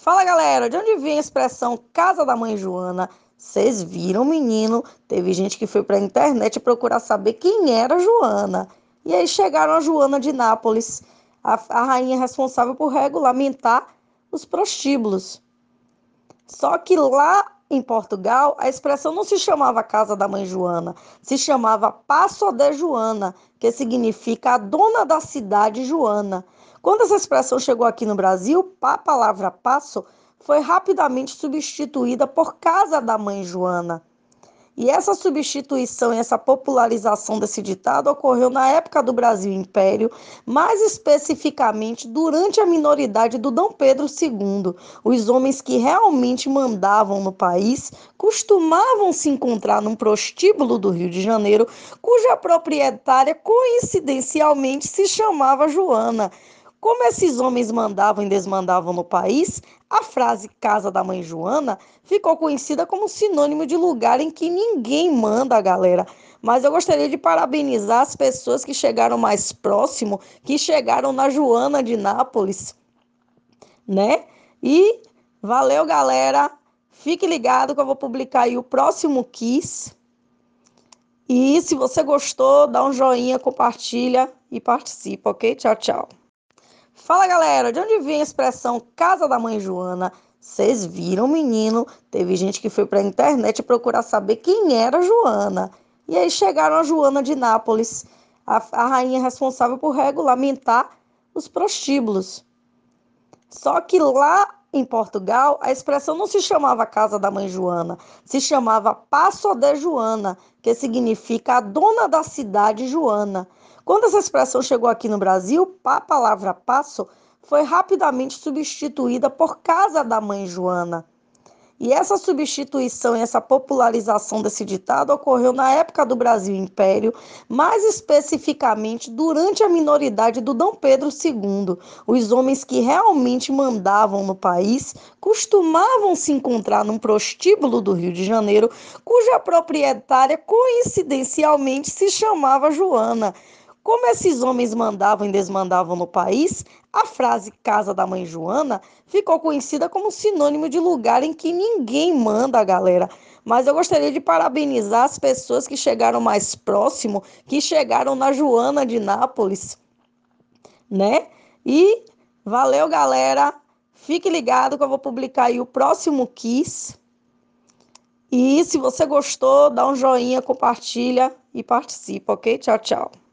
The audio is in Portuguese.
Fala galera, de onde vem a expressão casa da mãe Joana? Vocês viram, menino? Teve gente que foi para a internet procurar saber quem era Joana. E aí chegaram a Joana de Nápoles, a, a rainha responsável por regulamentar os prostíbulos. Só que lá em Portugal, a expressão não se chamava Casa da Mãe Joana, se chamava Passo de Joana, que significa a dona da cidade Joana. Quando essa expressão chegou aqui no Brasil, a palavra passo foi rapidamente substituída por Casa da Mãe Joana. E essa substituição e essa popularização desse ditado ocorreu na época do Brasil Império, mais especificamente durante a minoridade do Dom Pedro II. Os homens que realmente mandavam no país costumavam se encontrar num prostíbulo do Rio de Janeiro, cuja proprietária coincidencialmente se chamava Joana. Como esses homens mandavam e desmandavam no país, a frase casa da mãe Joana ficou conhecida como sinônimo de lugar em que ninguém manda, galera. Mas eu gostaria de parabenizar as pessoas que chegaram mais próximo, que chegaram na Joana de Nápoles, né? E valeu, galera. Fique ligado que eu vou publicar aí o próximo Kiss. E se você gostou, dá um joinha, compartilha e participa, ok? Tchau, tchau. Fala galera, de onde vem a expressão casa da mãe Joana? Vocês viram, menino? Teve gente que foi para a internet procurar saber quem era Joana. E aí chegaram a Joana de Nápoles, a, a rainha responsável por regulamentar os prostíbulos. Só que lá em Portugal, a expressão não se chamava Casa da Mãe Joana, se chamava Passo de Joana, que significa a dona da cidade Joana. Quando essa expressão chegou aqui no Brasil, a palavra passo foi rapidamente substituída por Casa da Mãe Joana. E essa substituição e essa popularização desse ditado ocorreu na época do Brasil Império, mais especificamente durante a minoridade do Dom Pedro II. Os homens que realmente mandavam no país costumavam se encontrar num prostíbulo do Rio de Janeiro, cuja proprietária coincidencialmente se chamava Joana. Como esses homens mandavam e desmandavam no país, a frase casa da mãe Joana ficou conhecida como sinônimo de lugar em que ninguém manda, galera. Mas eu gostaria de parabenizar as pessoas que chegaram mais próximo, que chegaram na Joana de Nápoles, né? E valeu, galera. Fique ligado que eu vou publicar aí o próximo Kiss. E se você gostou, dá um joinha, compartilha e participa, ok? Tchau, tchau.